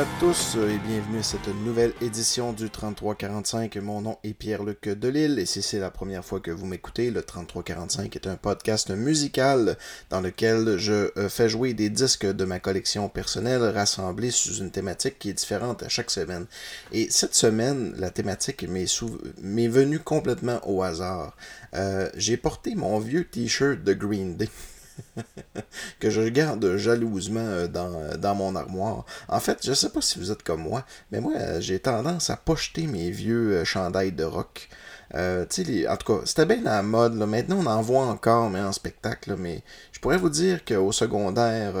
à tous et bienvenue à cette nouvelle édition du 3345. Mon nom est Pierre-Luc Delille et si c'est la première fois que vous m'écoutez, le 3345 est un podcast musical dans lequel je euh, fais jouer des disques de ma collection personnelle rassemblés sous une thématique qui est différente à chaque semaine. Et cette semaine, la thématique m'est venue complètement au hasard. Euh, j'ai porté mon vieux t-shirt de Green Day. que je garde jalousement euh, dans, euh, dans, mon armoire. En fait, je sais pas si vous êtes comme moi, mais moi, euh, j'ai tendance à pocheter mes vieux chandails de rock. en tout cas, c'était bien la mode. Maintenant, on en voit encore, mais en spectacle. mais je pourrais vous dire qu'au secondaire,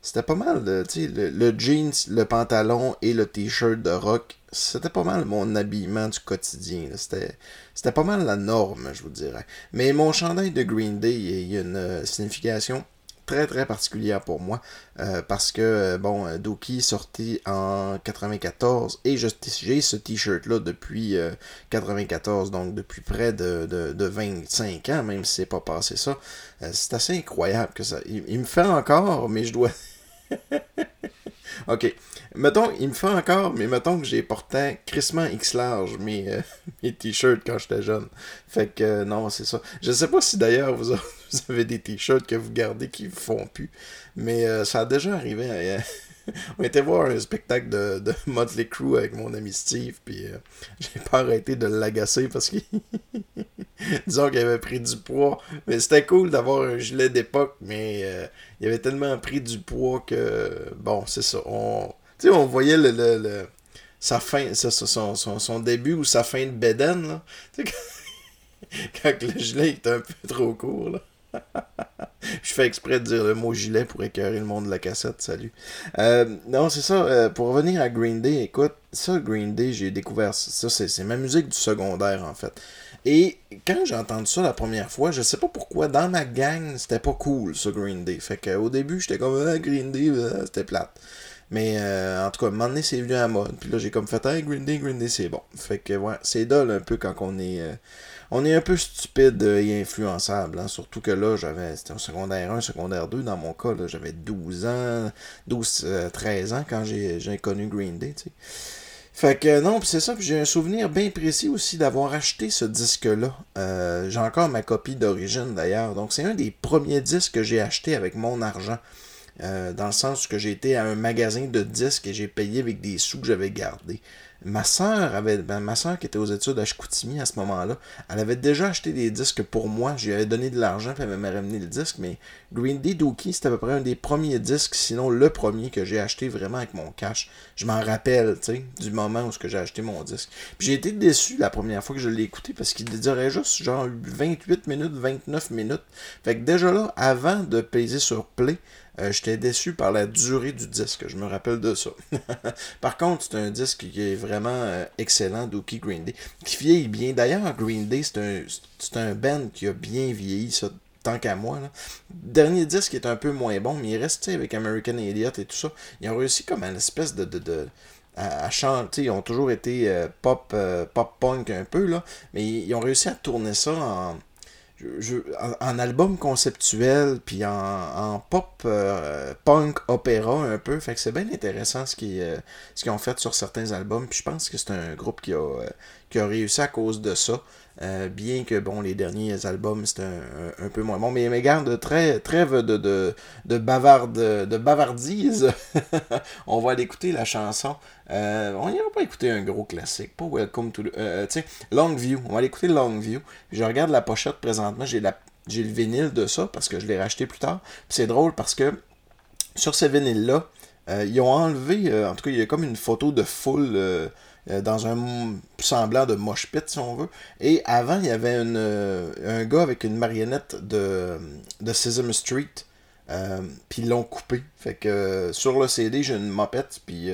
c'était pas mal. le jeans, le pantalon et le t-shirt de rock c'était pas mal mon habillement du quotidien. C'était, pas mal la norme, je vous dirais. Mais mon chandail de Green Day, il y a une euh, signification très très particulière pour moi euh, parce que euh, bon Doki sorti en 94 et j'ai ce t-shirt là depuis 94 donc depuis près de, de, 25 ans même si c'est pas passé ça c'est assez incroyable que ça il me fait encore mais je dois ok Mettons, il me fait encore, mais mettons que j'ai porté crissement X large mes, euh, mes t-shirts quand j'étais jeune. Fait que euh, non, c'est ça. Je sais pas si d'ailleurs vous, avez des t-shirts que vous gardez qui vous font plus, mais euh, ça a déjà arrivé. on était voir un spectacle de, de Motley Crue avec mon ami Steve, puis j'ai pas arrêté de l'agacer parce qu'il. Disons qu'il avait pris du poids. Mais c'était cool d'avoir un gilet d'époque, mais il avait tellement pris du poids que. Bon, c'est ça. Tu sais, on voyait le, le, sa fin, son, son, son, début ou sa fin de Beden, là. Quand, le gilet est un peu trop court, là. Je fais exprès de dire le mot gilet pour écœurer le monde de la cassette, salut. Euh, non, c'est ça, euh, pour revenir à Green Day, écoute, ça, Green Day, j'ai découvert ça, c'est ma musique du secondaire, en fait. Et quand j'ai entendu ça la première fois, je sais pas pourquoi, dans ma gang, c'était pas cool, ce Green Day. Fait qu'au début, j'étais comme, ah, Green Day, ah, c'était plate. Mais euh, en tout cas, à un moment donné, c'est venu à mode. Puis là, j'ai comme fait, hey, Green Day, Green Day, c'est bon. Fait que, ouais, c'est dole un peu quand on est. Euh, on est un peu stupide et influençable. Hein. Surtout que là, j'avais. C'était un secondaire 1, secondaire 2. Dans mon cas, j'avais 12 ans, 12, 13 euh, ans quand j'ai, connu Green Day, tu sais. Fait que non, c'est ça, j'ai un souvenir bien précis aussi d'avoir acheté ce disque-là. j'ai encore ma copie d'origine d'ailleurs. Donc c'est un des premiers disques que j'ai acheté avec mon argent. Euh, dans le sens que j'ai été à un magasin de disques et j'ai payé avec des sous que j'avais gardés. Ma soeur avait, ben, ma soeur qui était aux études à Chicoutimi à ce moment-là, elle avait déjà acheté des disques pour moi. Lui avais donné de l'argent puis elle m'avait ramené le disque. Mais Green Day Dookie, c'était à peu près un des premiers disques, sinon le premier que j'ai acheté vraiment avec mon cash. Je m'en rappelle, tu sais, du moment où j'ai acheté mon disque. Puis j'ai été déçu la première fois que je l'ai écouté parce qu'il durait juste genre 28 minutes, 29 minutes. Fait que déjà là, avant de peser sur play, euh, j'étais déçu par la durée du disque, je me rappelle de ça. par contre, c'est un disque qui est vraiment euh, excellent, Dookie Green Day, qui vieillit bien. D'ailleurs, Green Day, c'est un, un band qui a bien vieilli, ça, tant qu'à moi. Là. Dernier disque est un peu moins bon, mais il reste avec American Idiot et tout ça. Ils ont réussi comme une espèce de, de, de à, chanter. Ils ont toujours été euh, pop, pop punk un peu, là, mais ils ont réussi à tourner ça en en, album conceptuel, puis en, pop euh, punk opéra un peu. Fait que c'est bien intéressant ce qu'ils euh, ce qu'ils ont fait sur certains albums. Puis je pense que c'est un groupe qui a, euh, qui a réussi à cause de ça. Euh, bien que bon, les derniers albums c'était un, peu moins bon. Mais, mais garde, très, trêve de, de, de, de bavardise. on va aller écouter la chanson. Euh, on n'ira pas écouter un gros classique. Pas Welcome to. Euh, tu sais, Long View. On va aller écouter Long View. Je regarde la pochette présentement. J'ai la j'ai le vinyle de ça parce que je l'ai racheté plus tard. c'est drôle parce que sur ce vinyle-là, ils ont enlevé, en tout cas, il y a comme une photo de foule euh, dans un semblant de mosh pit, si on veut. Et avant, il y avait euh, un gars avec une marionnette de, de Sesame Street. Euh, puis ils l'ont coupé. Fait que sur le CD, j'ai une mopette, puis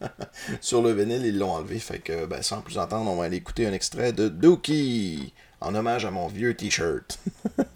sur le vinyle, ils l'ont enlevé. Fait que ben, sans plus entendre, on va aller écouter un extrait de Dookie en hommage à mon vieux t-shirt.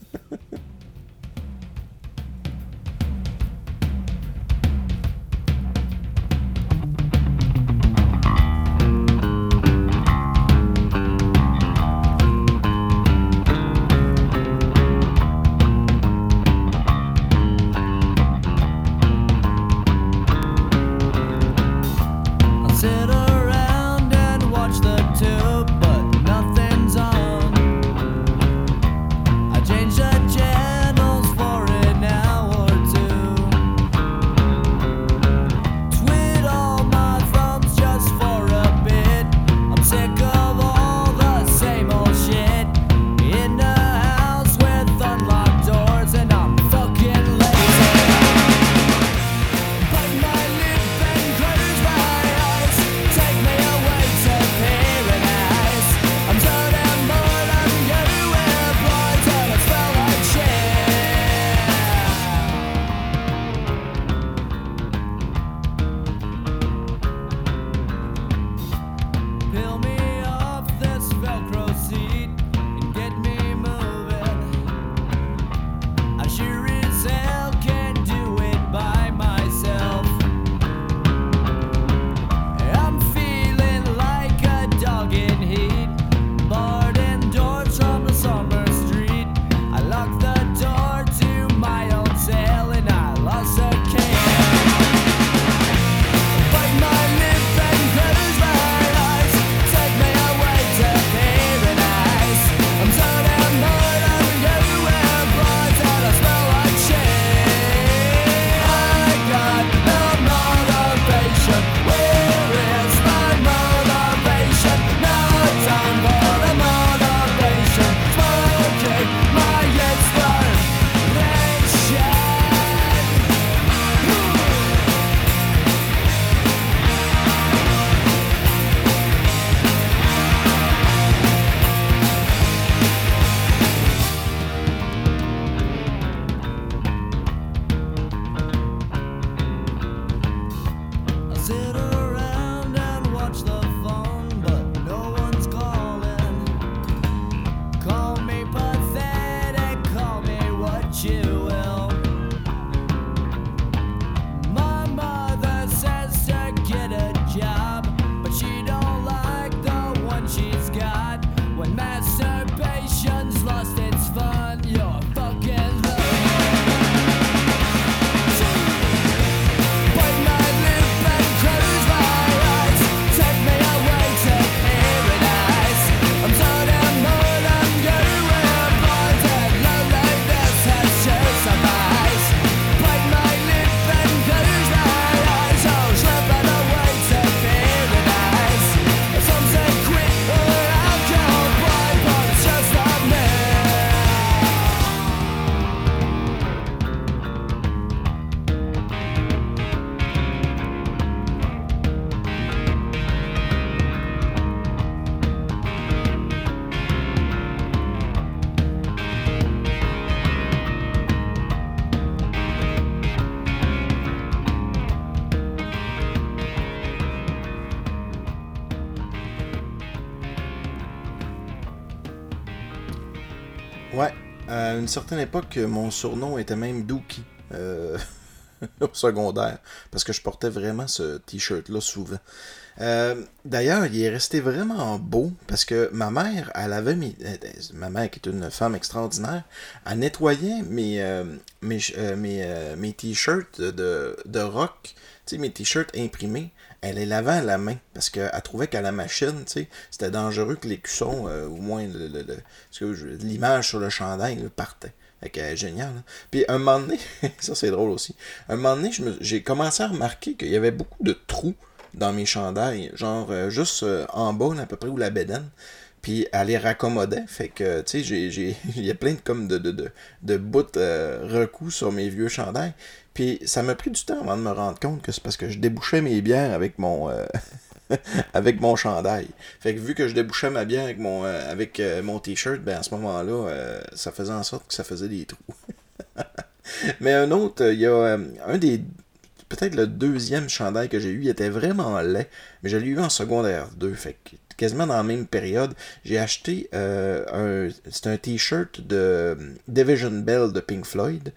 une certaine époque, mon surnom était même Dookie. Euh, au secondaire. Parce que je portais vraiment ce t-shirt-là souvent. Euh, d'ailleurs, il est resté vraiment beau parce que ma mère, elle avait mis euh, ma mère qui est une femme extraordinaire, elle nettoyait mes, mes, mes, t-shirts de, de rock, mes t-shirts imprimés elle les lavait à la main parce qu'elle trouvait qu'à la machine, c'était dangereux que les cuissons, euh, au moins l'image sur le chandail partait. Que, génial. Hein. Puis un moment donné, ça c'est drôle aussi, un moment donné, j'ai commencé à remarquer qu'il y avait beaucoup de trous dans mes chandails, genre euh, juste euh, en bas, à peu près, où la bédaine. Puis elle les raccommodait. Fait que, tu sais, il y a plein de, comme de, de, de, de bouts recous sur mes vieux chandails. Puis ça m'a pris du temps avant de me rendre compte que c'est parce que je débouchais mes bières avec mon euh, avec mon chandail. Fait que vu que je débouchais ma bière avec mon euh, avec euh, mon t-shirt, ben à ce moment-là, ça faisait en sorte que ça faisait des trous. Mais un autre, il y a un des peut-être le deuxième chandail que j'ai eu, était vraiment laid, mais je l'ai eu en secondaire 2, fait que quasiment dans la même période, j'ai acheté un c'est un t-shirt de Division Bell de Pink Floyd.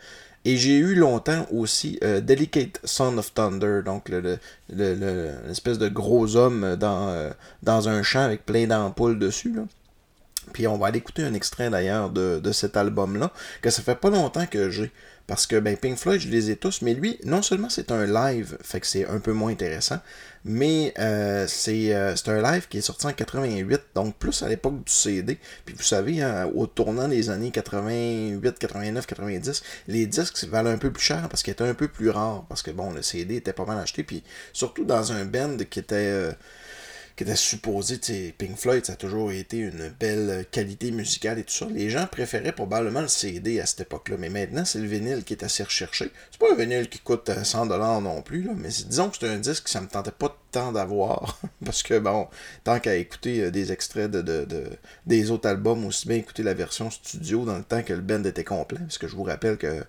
Et j'ai eu longtemps aussi euh, Delicate Son of Thunder, donc l'espèce de gros homme dans, euh, dans un champ avec plein d'ampoules dessus. Là. Puis on va aller écouter un extrait d'ailleurs de, de, cet album-là, que ça fait pas longtemps que j'ai. Parce que ben, Pink Floyd, je les ai tous, mais lui, non seulement c'est un live, fait que c'est un peu moins intéressant, mais euh, euh, c'est un live qui est sorti en 88, donc plus à l'époque du CD. Puis vous savez, hein, au tournant des années 88, 89, 90, les disques valaient un peu plus cher parce qu'ils étaient un peu plus rares, parce que bon, le CD était pas mal acheté, puis surtout dans un band qui était... Euh, qui était supposé, Pink Floyd, ça a toujours été une belle qualité musicale et tout ça. Les gens préféraient probablement le CD à cette époque-là, mais maintenant, c'est le vinyle qui est assez recherché. C'est pas un vinyle qui coûte 100$ non plus, mais disons que c'est un disque que ça me tentait pas tant d'avoir, parce que bon, tant qu'à écouter euh, des extraits de, des autres albums, aussi bien écouter la version studio dans le temps que le band était complet, parce que je vous rappelle que,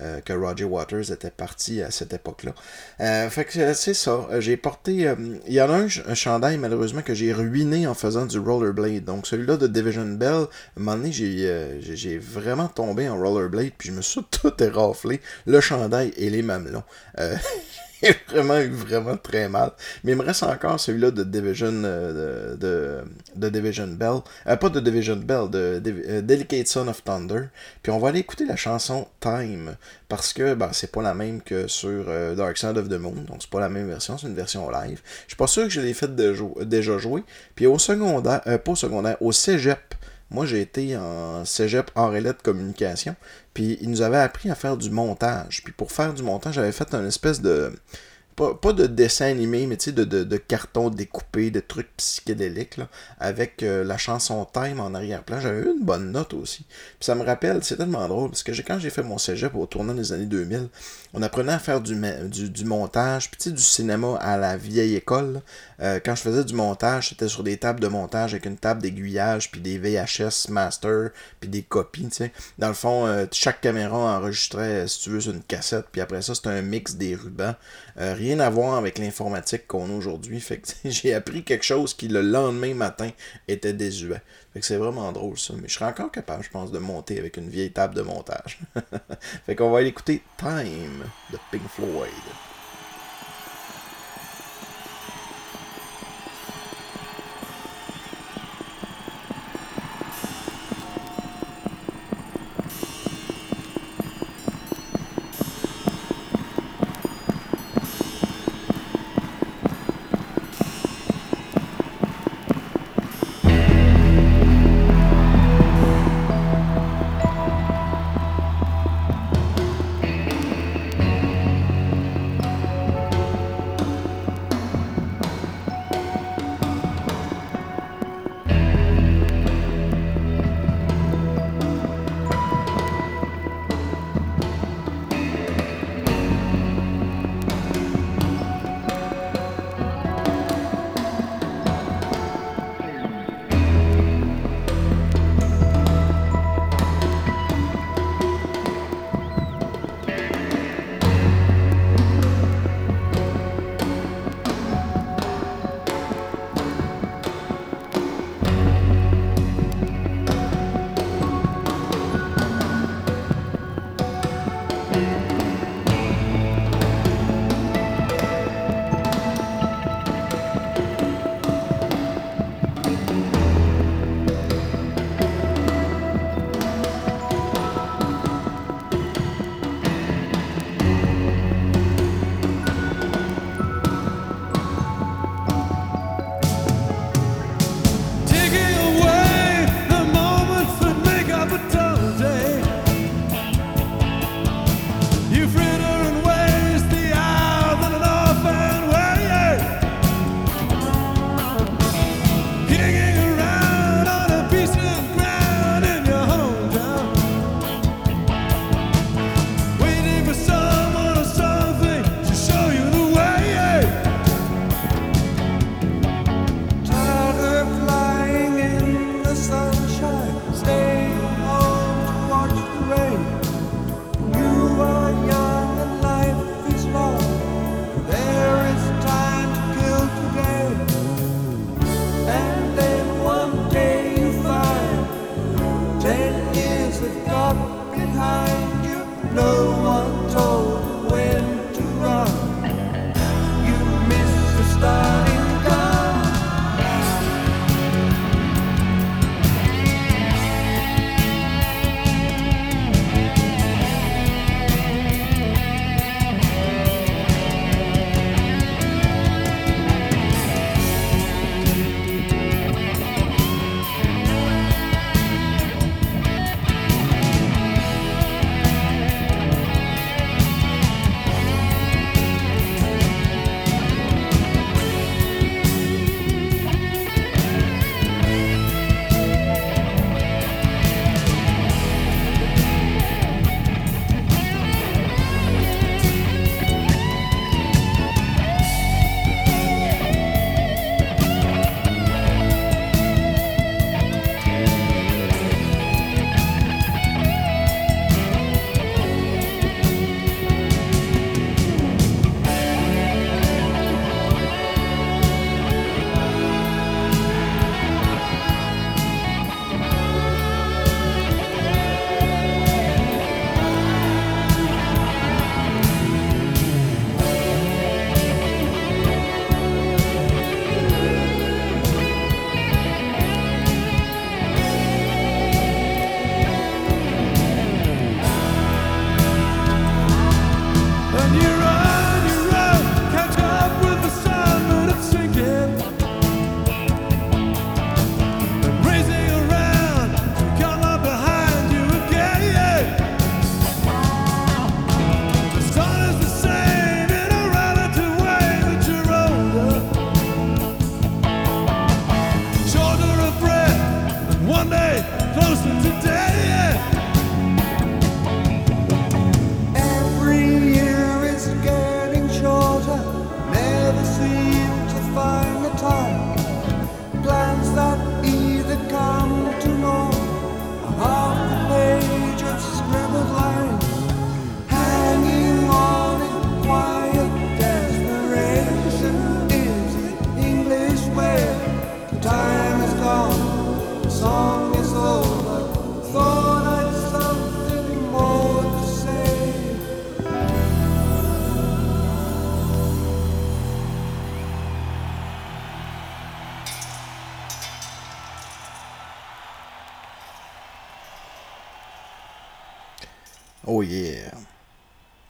euh, que Roger Waters était parti à cette époque-là. Euh, fait que c'est ça, j'ai porté, il y en a un, un chandail malheureusement que j'ai ruiné en faisant du rollerblade, donc celui-là de Division Bell, à un moment donné j'ai vraiment tombé en rollerblade, puis je me suis tout éraflé, le chandail et les mamelons. vraiment eu vraiment très mal. Mais il me reste encore celui-là de Division euh, de, de, Division Bell. Euh, pas de Division Bell, de, euh, Delicate Son of Thunder. Puis on va aller écouter la chanson Time. Parce que ben, c'est pas la même que sur Dark Side of the Moon. Donc c'est pas la même version, c'est une version live. Je suis pas sûr que je l'ai fait de déjà jouer. Puis au secondaire, pas au secondaire, au cégep. Moi, j'ai été en cégep en relais de communication. Puis, ils nous avaient appris à faire du montage. Puis, pour faire du montage, j'avais fait un espèce de pas, de dessin animé, mais tu sais, de, de, de, carton découpé, de trucs psychédéliques, là, avec euh, la chanson Time en arrière-plan. J'avais eu une bonne note aussi. Puis ça me rappelle, c'est tellement drôle, parce que quand j'ai fait mon cégep au tournant des années 2000, on apprenait à faire du montage, puis tu sais, du cinéma à la vieille école. Euh, quand je faisais du montage, c'était sur des tables de montage avec une table d'aiguillage, puis des VHS master, puis des copies, tu sais. Dans le fond, euh, chaque caméra enregistrait, si tu veux, une cassette, puis après ça, c'était un mix des rubans rien à voir avec l'informatique qu'on a aujourd'hui. J'ai appris quelque chose qui le lendemain matin était désuet. Fait c'est vraiment drôle ça. Mais je serais encore capable, je pense, de monter avec une vieille table de montage. fait qu'on va aller écouter Time de Pink Floyd.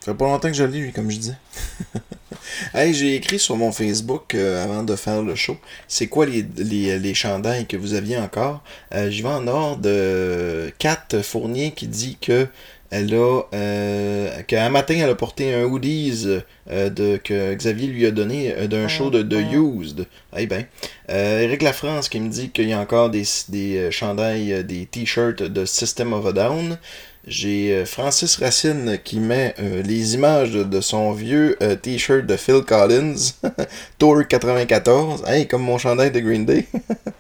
Ça fait pas longtemps que je l'ai, lui, comme je dis. hey, j'ai écrit sur mon Facebook euh, avant de faire le show. C'est quoi les, les, les chandails que vous aviez encore? Euh, J'y vais en ordre de Kat Fournier qui dit que elle a euh, qu'un matin elle a porté un hoodies euh, de, que Xavier lui a donné euh, d'un show de, de Used. Eh ben. Euh, Eric Lafrance qui me dit qu'il y a encore des, des euh, chandails, euh, des t-shirts de System of a Down. J'ai euh, Francis Racine qui met euh, les images de, son vieux euh, t-shirt de Phil Collins, Tour 94, hey, comme mon chandail de Green Day.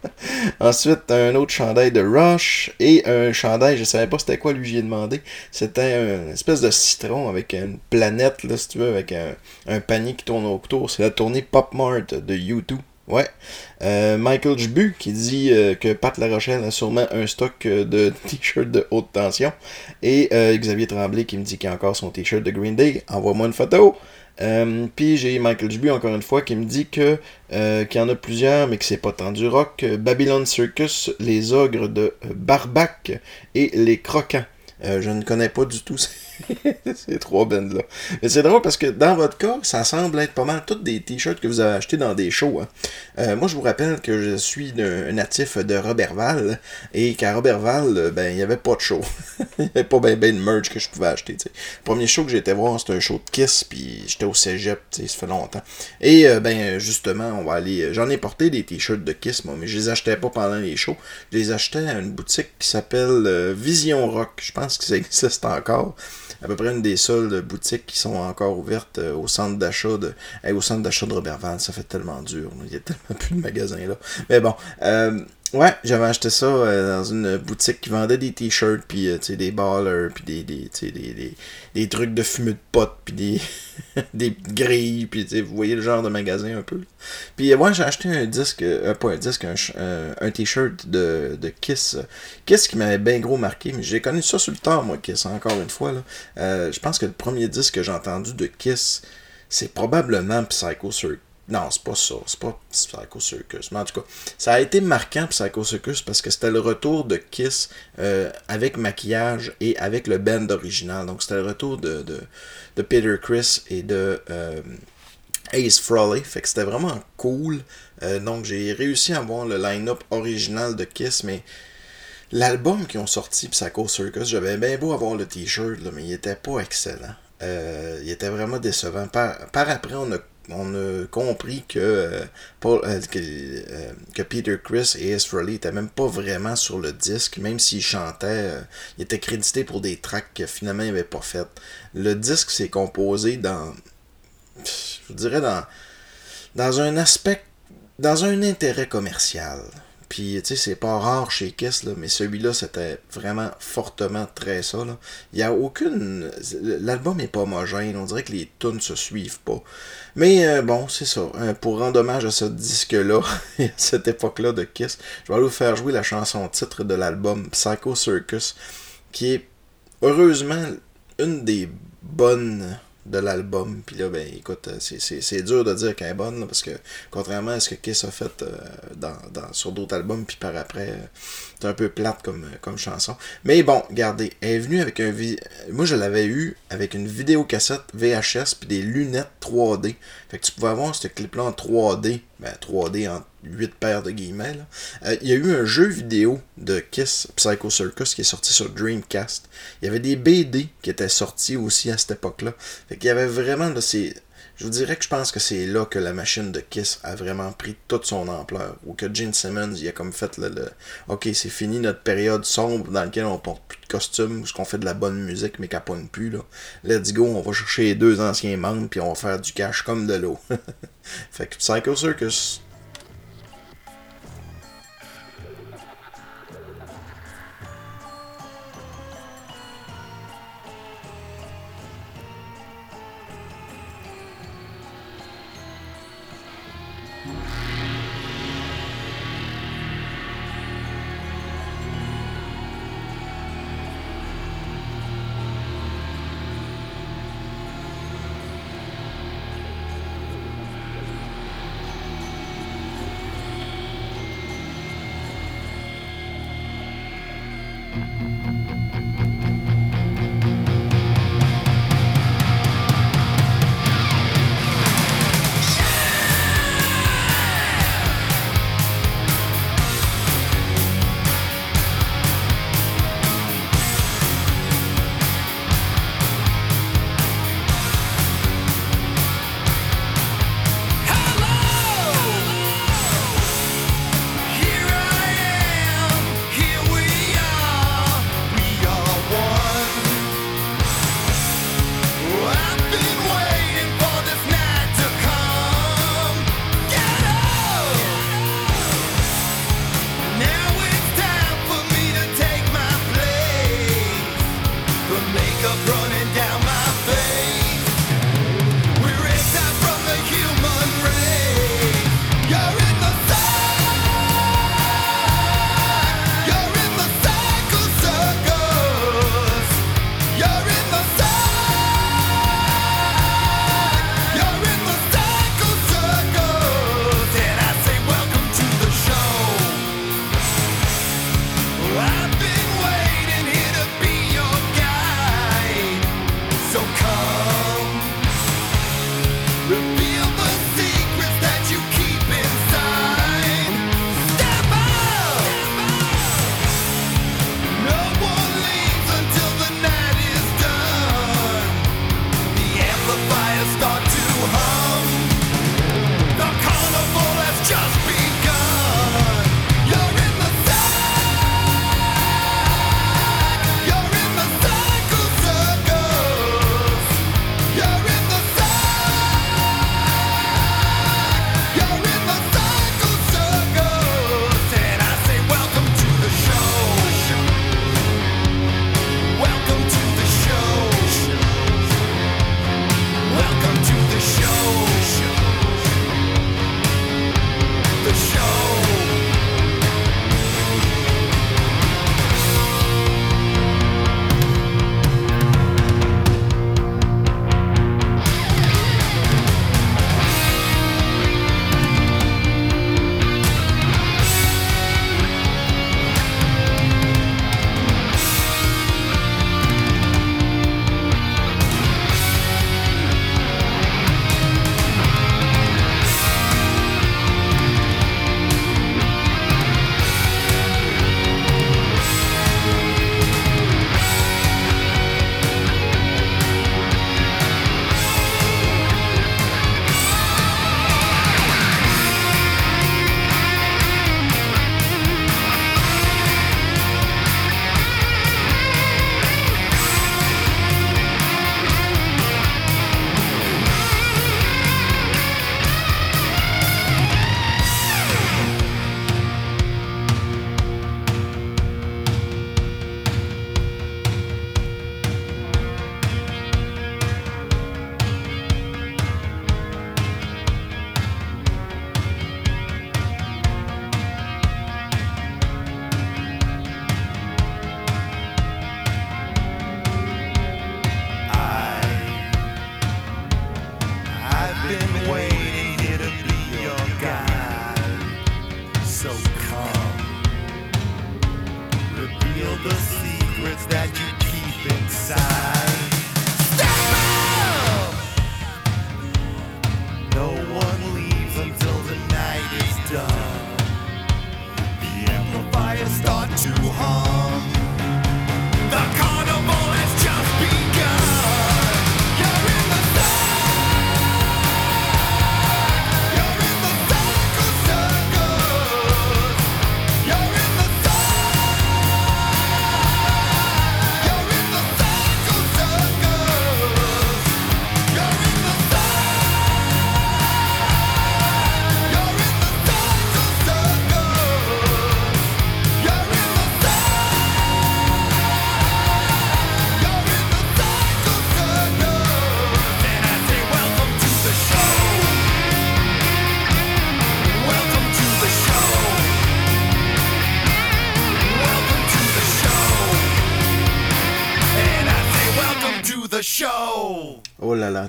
Ensuite, un autre chandail de Rush et un chandail, je savais pas c'était quoi lui, j'y ai demandé. C'était une espèce de citron avec une planète, là, si tu veux, avec un, un panier qui tourne autour. C'est la tournée Pop Mart de U2. Ouais. Euh, Michael Jbu qui dit euh, que Pat La Rochelle a sûrement un stock euh, de t-shirts de haute tension. Et Xavier Tremblay qui me dit qu'il a encore son t-shirt de Green Day. Envoie-moi une photo. Puis j'ai Michael Jbu encore une fois qui me dit qu'il y en a plusieurs mais que c'est pas tant du rock. Babylon Circus, les ogres de Barbac et les croquants. Je ne connais pas du tout ces trois bands-là. Mais c'est drôle parce que dans votre cas, ça semble être pas mal toutes des t-shirts que vous avez achetés dans des shows. hein. Euh, moi, je vous rappelle que je suis un natif de Robertval et qu'à Robertval, euh, ben, il n'y avait pas de show. Il n'y avait pas ben, ben de merch que je pouvais acheter. Le premier show que j'ai été voir, c'était un show de Kiss, puis j'étais au cégep, ça fait longtemps. Et euh, ben, justement, on va aller. J'en ai porté des t-shirts de Kiss, moi, mais je les achetais pas pendant les shows. Je les achetais à une boutique qui s'appelle Vision Rock. Je pense que ça existe encore à peu près une des seules boutiques qui sont encore ouvertes euh, au centre d'achat de au centre d'achat de Robertval. Ça fait tellement dur. Il y a tellement plus de magasins là. Mais bon, euh, ouais, j'avais acheté ça euh, dans une boutique qui vendait des t-shirts, puis euh, des ballers, puis des, des, des, des, des trucs de fumée de potes, puis des, des grilles, puis vous voyez le genre de magasin un peu. Puis euh, moi, j'ai acheté un disque, euh, pas un disque, un, euh, un t-shirt de, de Kiss. Kiss qui m'avait bien gros marqué, mais j'ai connu ça sur le temps, moi, Kiss, encore une fois. Euh, je pense que le premier disque que j'ai entendu de Kiss, c'est probablement Psycho Circus. Non, c'est pas ça. C'est pas Psycho Circus. Mais en tout cas, ça a été marquant Psycho Circus parce que c'était le retour de Kiss euh, avec maquillage et avec le band original. Donc c'était le retour de, de, de Peter Chris et de euh, Ace Frehley. Fait que c'était vraiment cool. Euh, donc j'ai réussi à voir le line-up original de Kiss, mais l'album qu'ils ont sorti, Psycho Circus, j'avais bien beau avoir le t-shirt, mais il était pas excellent. Il était vraiment décevant. Par, par après, on a, on a compris que, euh, euh, euh, Peter Chris et Ace Frehley étaient même pas vraiment sur le disque, même s'ils chantaient, ils étaient crédités pour des tracks que finalement ils n'avaient pas fait. Le disque s'est composé dans, je dirais, dans un aspect, dans un intérêt commercial. Puis, tu sais, c'est pas rare chez Kiss, là, mais celui-là, c'était vraiment fortement très ça. Il y a aucune. L'album est pas homogène. On dirait que les tunes se suivent pas. Mais euh, bon, c'est ça. Euh, pour rendre hommage à ce disque-là, à cette époque-là de Kiss, je vais aller vous faire jouer la chanson titre de l'album Psycho Circus, qui est heureusement une des bonnes de l'album. Puis là, ben écoute, euh, c'est- dur de dire qu'elle est bonne, là, parce que contrairement à ce que Kiss a fait euh, dans, dans- sur d'autres albums, puis par après, euh, c'est un peu plate comme, euh, comme chanson. Mais bon, regardez, elle est venue avec un... vi- Moi, je l'avais eu avec une vidéocassette VHS, puis des lunettes 3D. Fait que tu pouvais avoir ce clip-là en 3D, ben 3D en 8 paires de guillemets. Euh, Il y a eu un jeu vidéo de Kiss Psycho Circus qui est sorti sur Dreamcast. Il y avait des BD qui étaient sortis aussi à cette époque-là. Fait qu'il y avait vraiment, là, c'est... Je vous dirais que je pense que c'est là que la machine de Kiss a vraiment pris toute son ampleur. Ou que Gene Simmons, il a comme fait le... le- Ok, c'est fini notre période sombre dans laquelle on porte plus de costumes, où on fait de la bonne musique mais caponne plus, là. Let's go, on va chercher les deux anciens membres puis on va faire du cash comme de l'eau. fait que Psycho Circus,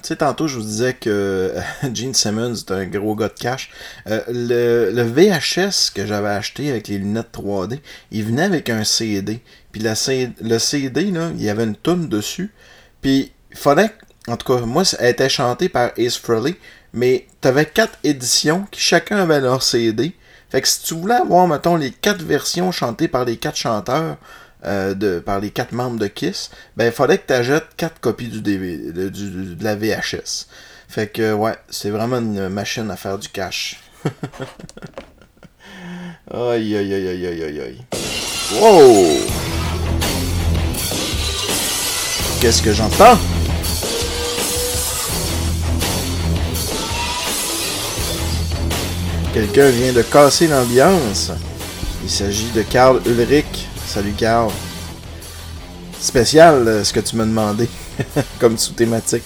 Tu sais, tantôt, je vous disais que Gene Simmons est un gros gars de cash. Euh, le, VHS que j'avais acheté avec les lunettes 3D, il venait avec un CD. Puis la le CD, là, il y avait une toune dessus. Puis il fallait. En tout cas, moi, elle était chantée par Ace Frehley. Mais t'avais quatre éditions qui chacun avait leur CD. Fait que si tu voulais avoir, mettons, les quatre versions chantées par les quatre chanteurs, euh, de, par les quatre membres de Kiss, ben il fallait que tu achètes quatre copies du DVD, de, du- de la VHS. Fait que ouais, c'est vraiment une machine à faire du cash. aïe aïe aïe aïe aïe aïe aïe. Wow! Qu'est-ce que j'entends? Quelqu'un vient de casser l'ambiance. Il s'agit de Karl Ulrich. Salut Karl. Spécial euh, ce que tu m'as demandé comme sous-thématique.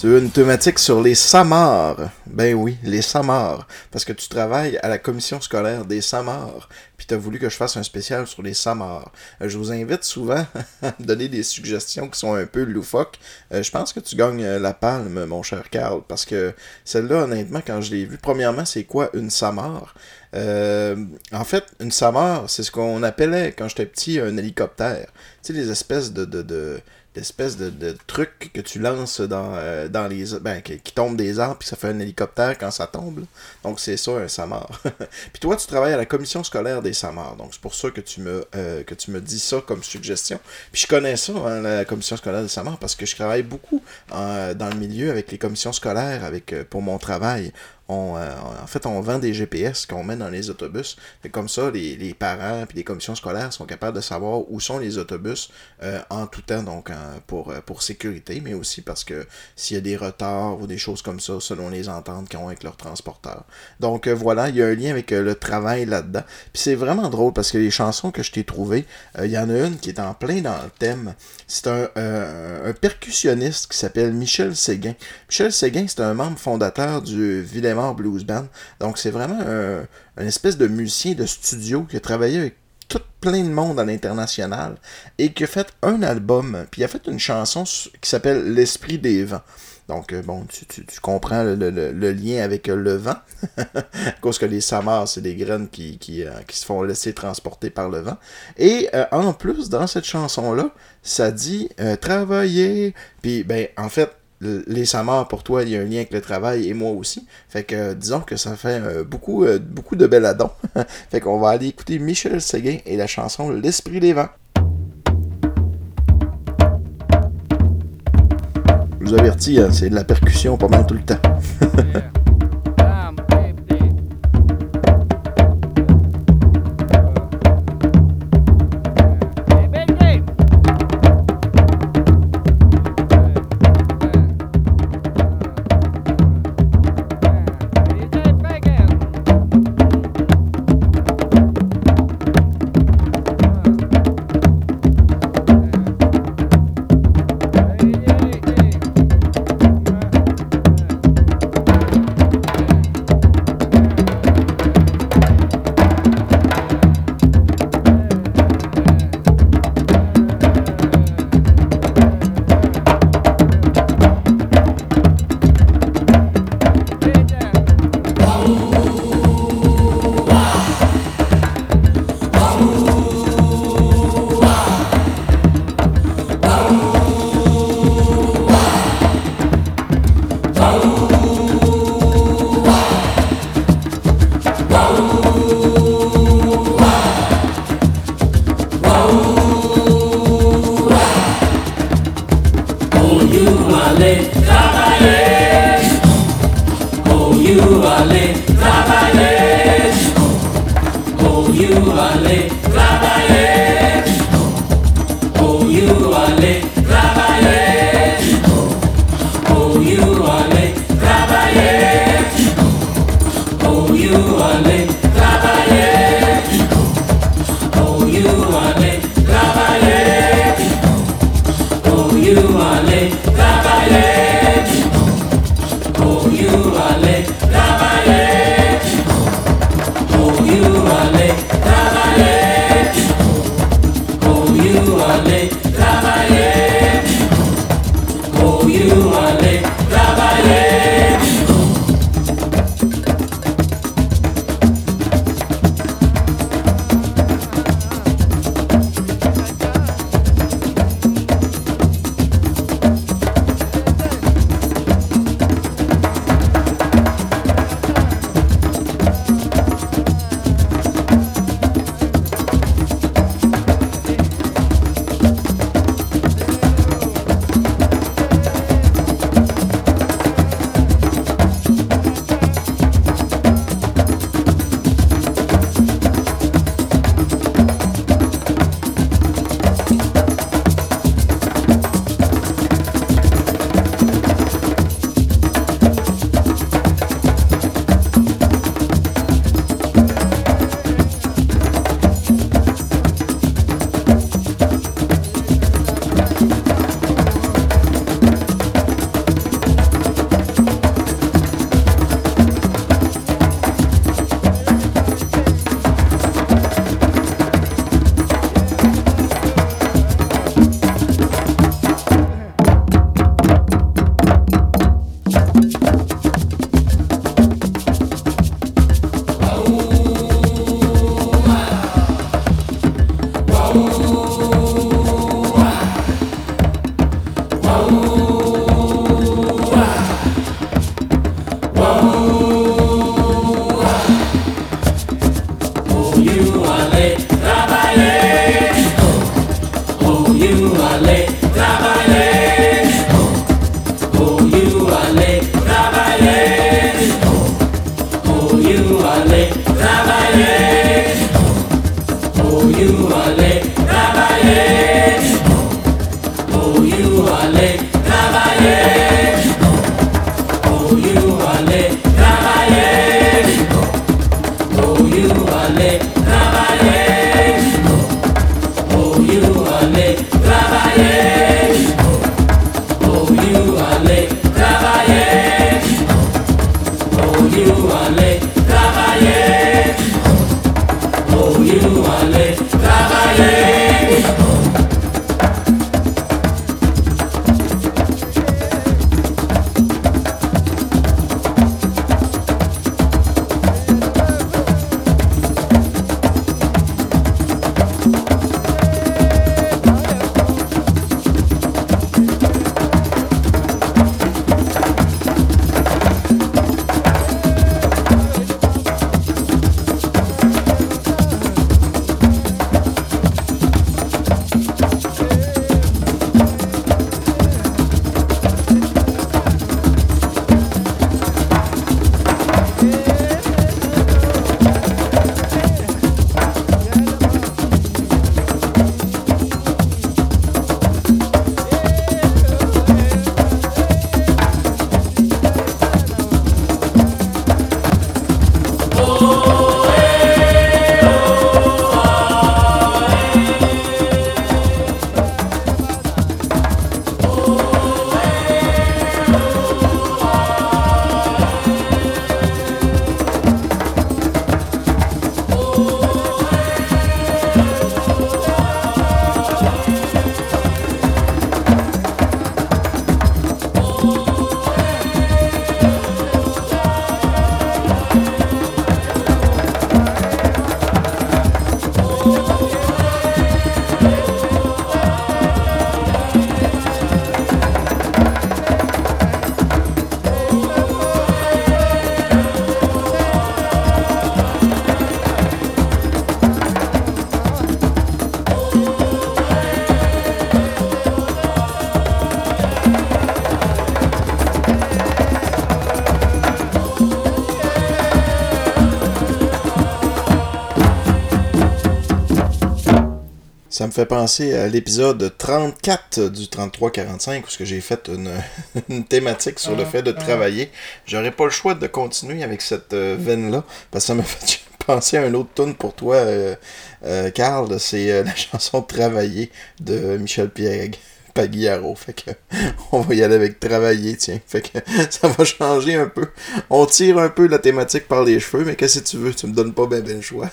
Tu veux une thématique sur les Samars? Ben oui, les Samars. Parce que tu travailles à la commission scolaire des Samars. Puis tu as voulu que je fasse un spécial sur les Samars. Euh, je vous invite souvent à me donner des suggestions qui sont un peu loufoques. Euh, je pense que tu gagnes euh, la palme, mon cher Carl. Parce que celle-là, honnêtement, quand je l'ai vue, premièrement, c'est quoi une Samar? Euh, en fait, une Samar, c'est ce qu'on appelait quand j'étais petit un hélicoptère. Tu sais, les espèces de, de, de d'espèces de, de trucs que tu lances dans, euh, dans les ben, qui, qui tombent des arbres puis ça fait un hélicoptère quand ça tombe donc c'est ça un Samar. Puis toi tu travailles à la commission scolaire des Samars donc c'est pour ça que tu me euh, que tu me dis ça comme suggestion. Puis je connais ça hein, la commission scolaire des Samars parce que je travaille beaucoup dans le milieu avec les commissions scolaires avec euh, pour mon travail euh, en fait, on vend des GPS qu'on met dans les autobus. Fait comme ça, les, parents et les commissions scolaires sont capables de savoir où sont les autobus euh, en tout temps, donc euh, pour sécurité, mais aussi parce que s'il y a des retards ou des choses comme ça, selon les ententes qu'ils ont avec leur transporteur. Donc voilà, il y a un lien avec le travail là-dedans. Puis c'est vraiment drôle parce que les chansons que je t'ai trouvées, il y en a une qui est en plein dans le thème. C'est un, percussionniste qui s'appelle Michel Séguin. Michel Séguin, c'est un membre fondateur du Blues Band. Donc c'est vraiment un, un espèce de musicien de studio qui a travaillé avec tout plein de monde à l'international et qui a fait un album, puis il a fait une chanson qui s'appelle L'Esprit des Vents. Donc, euh, bon, tu, comprends le, lien avec euh, le vent, à cause que les samars, c'est des graines qui, qui, euh, qui se font laisser transporter par le vent. Et en plus, dans cette chanson-là, ça dit travailler. Puis, ben, en fait, les pour toi, il y a un lien avec le travail et moi aussi. Fait que, euh, disons que ça fait euh, beaucoup, euh, beaucoup de belladons. fait qu'on va aller écouter Michel Séguin et la chanson L'Esprit des Vents. Je vous avertis, hein, c'est de la percussion pas mal tout le temps. Ça me fait penser à l'épisode 34 du 3345 où j'ai fait une, une, thématique sur le fait de travailler. J'aurais pas le choix de continuer avec cette euh, veine-là parce que ça m'a fait penser à un autre tune pour toi, euh, euh, Carl. C'est la chanson Travailler de Michel Pieg. Paguillaro. Fait que on va y aller avec travailler, tiens. Fait que ça va changer un peu. On tire un peu la thématique par les cheveux, mais qu'est-ce que tu veux? Tu me donnes pas ben ben le choix.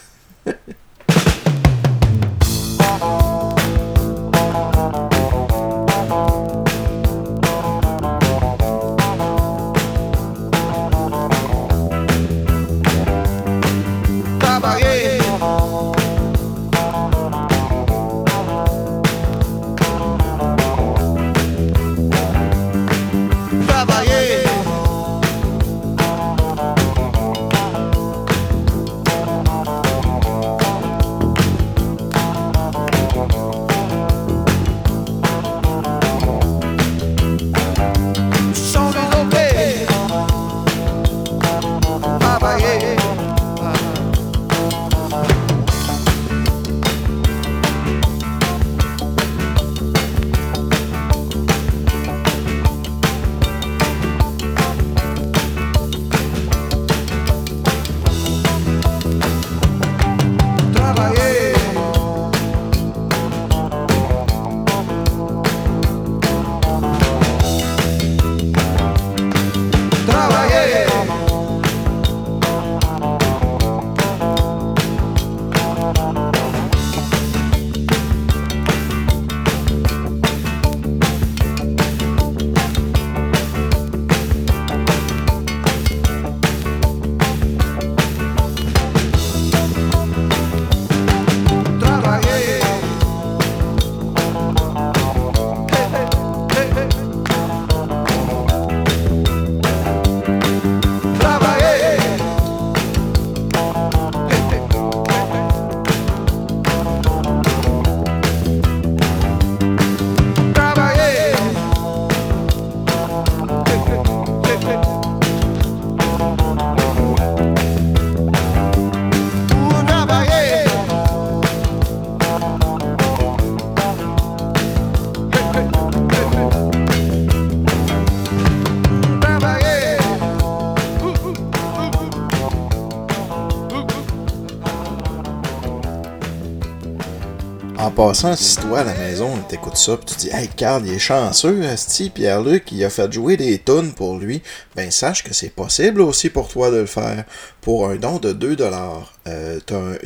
Passant, si toi à la maison t'écoutes ça, puis tu dis Hey Carl, il est chanceux, Asti, Pierre-Luc, il a fait jouer des tonnes pour lui, ben sache que c'est possible aussi pour toi de le faire. Pour un don de 2$, euh,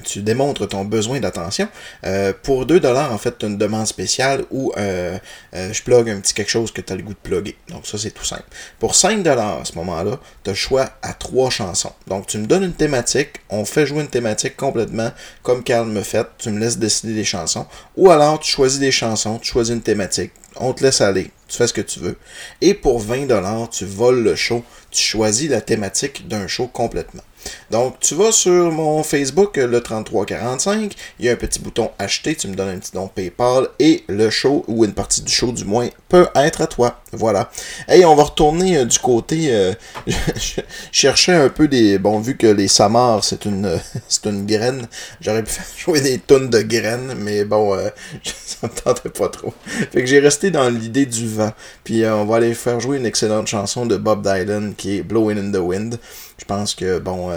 tu démontres ton besoin d'attention. Euh, pour 2$, en fait, tu as une demande spéciale où euh, je plug un petit quelque chose que tu as le goût de plugger. Donc ça, c'est tout simple. Pour 5$ à ce moment-là, tu as choix à trois chansons. Donc tu me donnes une thématique, on fait jouer une thématique complètement comme Carl me fait, tu me laisses décider des chansons. Ou alors tu choisis des chansons, tu choisis une thématique, on te laisse aller, tu fais ce que tu veux. Et pour 20$, tu voles le show, tu choisis la thématique d'un show complètement. Donc, tu vas sur mon Facebook, le 3345, il y a un petit bouton acheter, tu me donnes un petit don PayPal. Et le show, ou une partie du show du moins, peut être à toi. Voilà. Hey, on va retourner euh, du côté. euh, je cherchais un peu des. Bon, vu que les Samars, c'est une, euh, une graine, j'aurais pu faire jouer des tonnes de graines, mais bon, euh, ça me tentait pas trop. Fait que j'ai resté dans l'idée du vent. Puis on va aller faire jouer une excellente chanson de Bob Dylan qui est Blowing in the Wind. Je pense que, bon,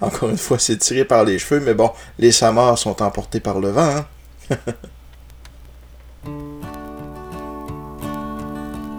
encore une fois, c'est tiré par les cheveux, mais bon, les Samars sont emportés par le vent. hein.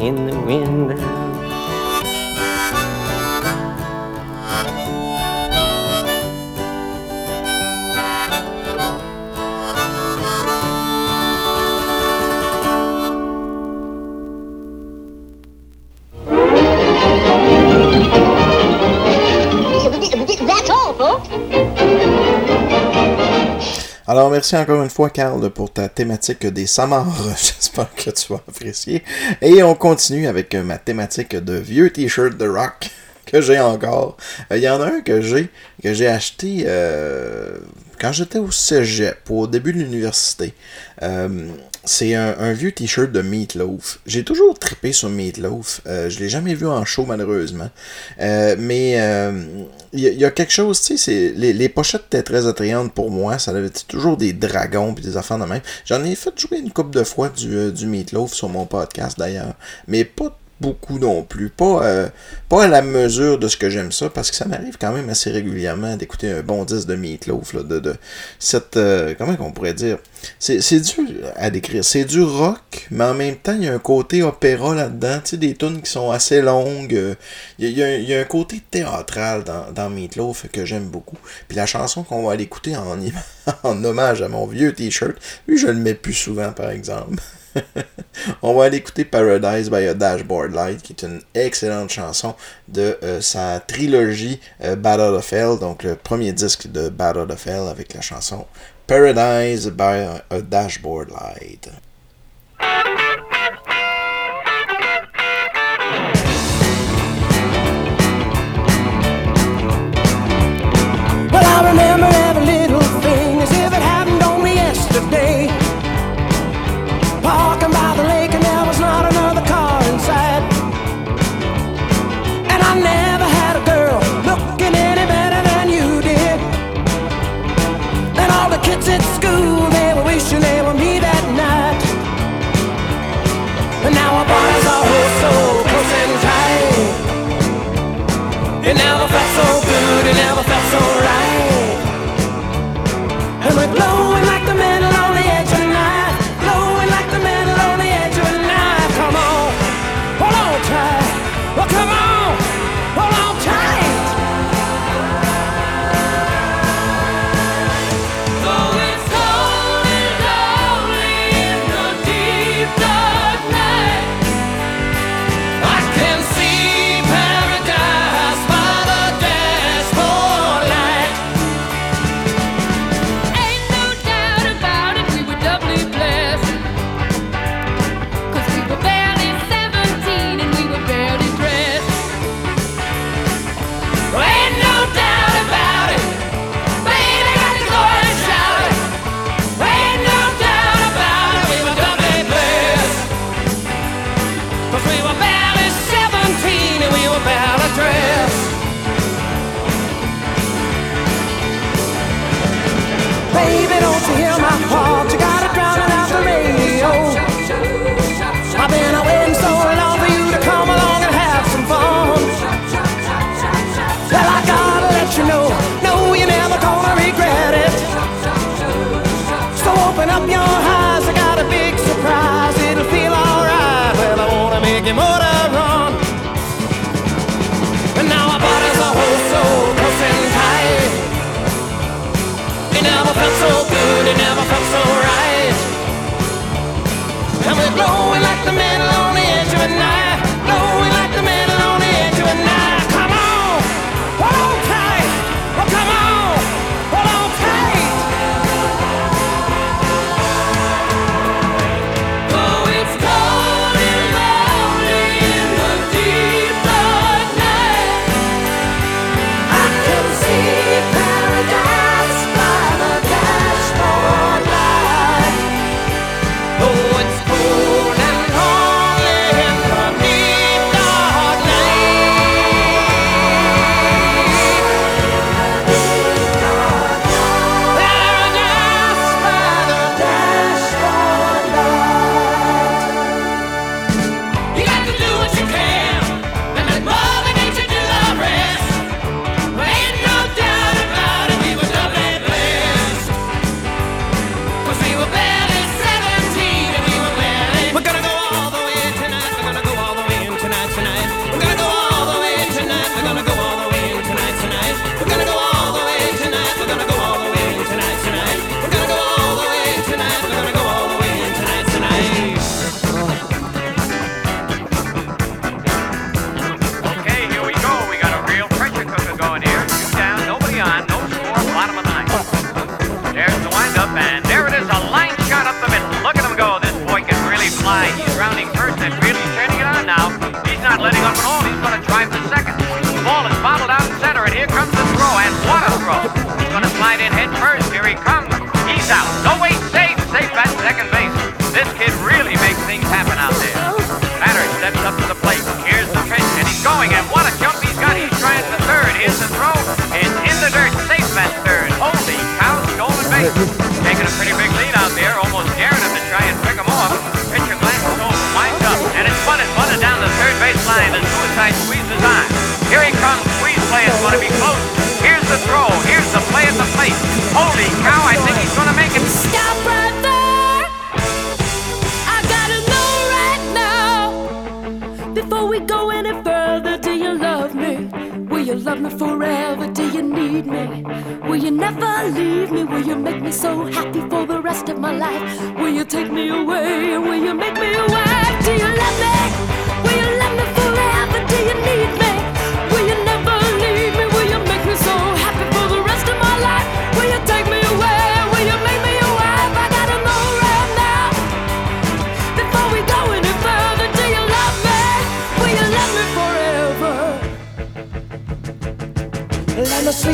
in the wind. Alors, merci encore une fois, Carl, pour ta thématique des Samars. J'espère que tu vas apprécier. Et on continue avec euh, ma thématique de vieux t-shirt de rock que j'ai encore. Euh, Il y en a un que j'ai que j'ai acheté euh, quand j'étais au cégep, au début de l'université. C'est un, vieux t-shirt de Meatloaf. J'ai toujours trippé sur Meatloaf. Euh, je l'ai jamais vu en show, malheureusement. Euh, mais euh, il y, a- il y a quelque chose, tu sais, les, les pochettes étaient très attrayantes pour moi. Ça avait toujours des dragons puis des affaires de même. J'en ai fait jouer une couple de fois du, euh, du Meatloaf sur mon podcast, d'ailleurs. Mais pas beaucoup non plus. Pas, euh, pas à la mesure de ce que j'aime ça, parce que ça m'arrive quand même assez régulièrement d'écouter un bon disque de Meatloaf, là, de, de cette... Euh, comment on pourrait dire? C'est c'est dur à décrire. C'est du rock, mais en même temps, il y a un côté opéra là-dedans. Tu sais, des tunes qui sont assez longues. Il y, a, y a un côté théâtral dans, dans Meatloaf que j'aime beaucoup. Puis la chanson qu'on va aller écouter en, en hommage à mon vieux T-shirt, lui, je le mets plus souvent, par exemple. On va aller écouter Paradise by a Dashboard Light, qui est une excellente chanson de euh, sa trilogie euh, Battle of Hell, donc le premier disque de Battle of Hell avec la chanson Paradise by a Dashboard Light.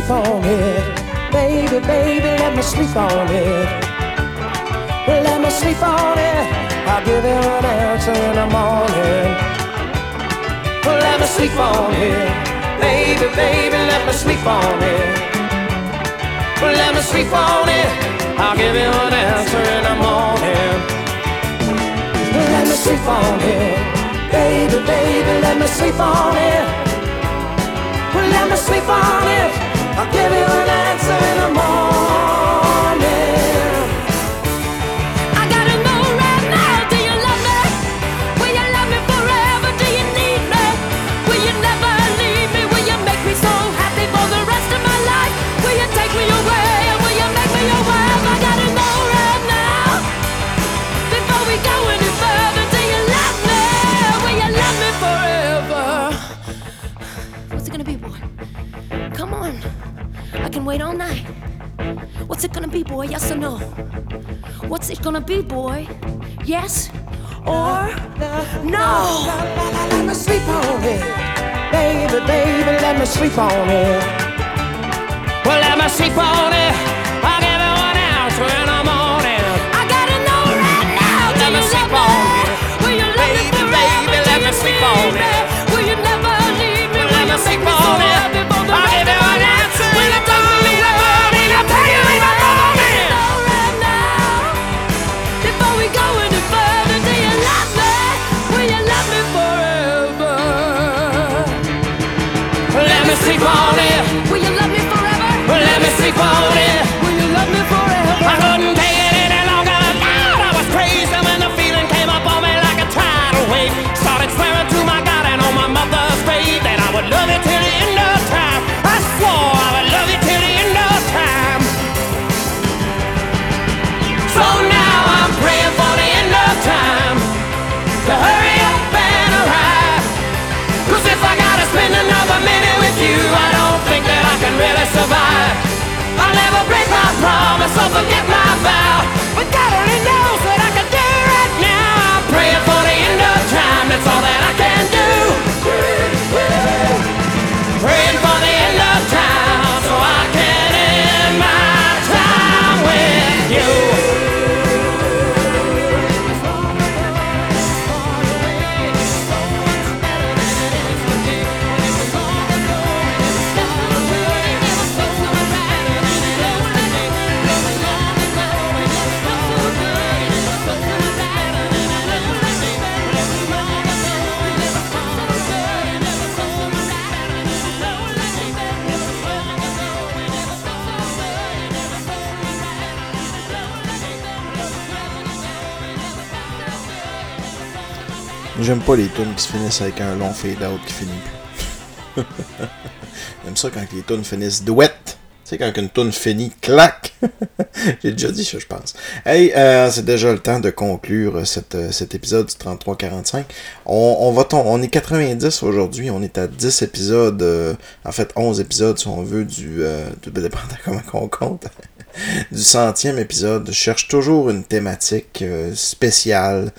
Sleep on it. Baby, baby, let me sleep on it. Let me sleep on it. I'll give you an answer in the morning. Let me sleep on it. Baby, baby, let me sleep on it. Let me sleep on it. I'll give you an answer in the morning. Let me sleep on it. Baby, baby, let me sleep on it. Let me sleep on it. I'll give you an answer in the morning. Wait all night. What's it gonna be, boy? Yes or no? What's it gonna be, boy? Yes or no? Let me sleep on it. Baby, baby, let me sleep on it. Well, let me sleep on it. Sleep on it. Really survive. I'll never break my promise or forget my vow. But God only knows what I can do right now. I'm praying for the end of time, that's all that I can J'aime pas les tunes qui se finissent avec un long fade-out qui finit plus. J'aime ça quand les tunes finissent douette. Tu sais, quand une tune finit, clac! J'ai déjà dit ça, je pense. Hey, euh, c'est déjà le temps de conclure cette, euh, cet épisode du 33-45. On, on, va on est 90 aujourd'hui, on est à 10 épisodes, euh, en fait 11 épisodes si on veut, du, euh, du dépendant comment on compte, du centième épisode. Je cherche toujours une thématique euh, spéciale.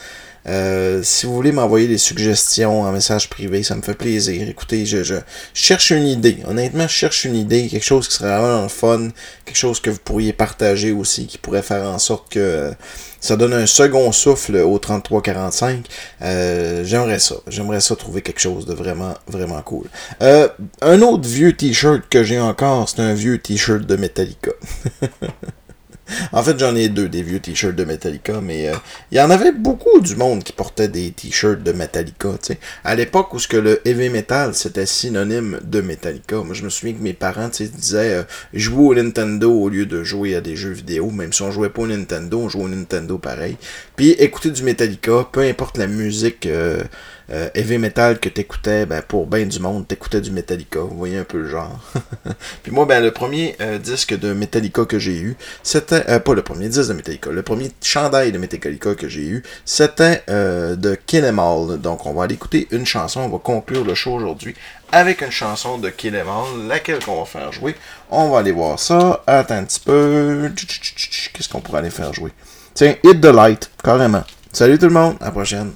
Euh, si vous voulez m'envoyer des suggestions en message privé, ça me fait plaisir. Écoutez, je, je cherche une idée. Honnêtement, je cherche une idée, quelque chose qui serait vraiment fun, quelque chose que vous pourriez partager aussi, qui pourrait faire en sorte que euh, ça donne un second souffle au 33-45. Euh, j'aimerais ça. J'aimerais ça trouver quelque chose de vraiment, vraiment cool. Euh, un autre vieux t-shirt que j'ai encore, c'est un vieux t-shirt de Metallica. En fait, j'en ai deux, des vieux t-shirts de Metallica, mais euh, il y en avait beaucoup du monde qui portait des t-shirts de Metallica, tu sais. À l'époque où ce que le heavy metal, c'était synonyme de Metallica. Moi, je me souviens que mes parents, disaient euh, jouer au Nintendo au lieu de jouer à des jeux vidéo. Même si on jouait pas au Nintendo, on jouait au Nintendo pareil. Puis écouter du Metallica, peu importe la musique... euh, euh, heavy metal que t'écoutais, ben, pour ben du monde, t'écoutais du Metallica. Vous voyez un peu le genre. Puis moi, ben, le premier euh, disque de Metallica que j'ai eu, c'était, euh, pas le premier disque de Metallica, le premier chandail de Metallica que j'ai eu, c'était euh, de Kill All. Donc, on va aller écouter une chanson, on va conclure le show aujourd'hui avec une chanson de Kill All, laquelle qu'on va faire jouer. On va aller voir ça. Attends un petit peu. Qu'est-ce qu'on pourrait aller faire jouer? Tiens, Hit the Light, carrément. Salut tout le monde, à la prochaine.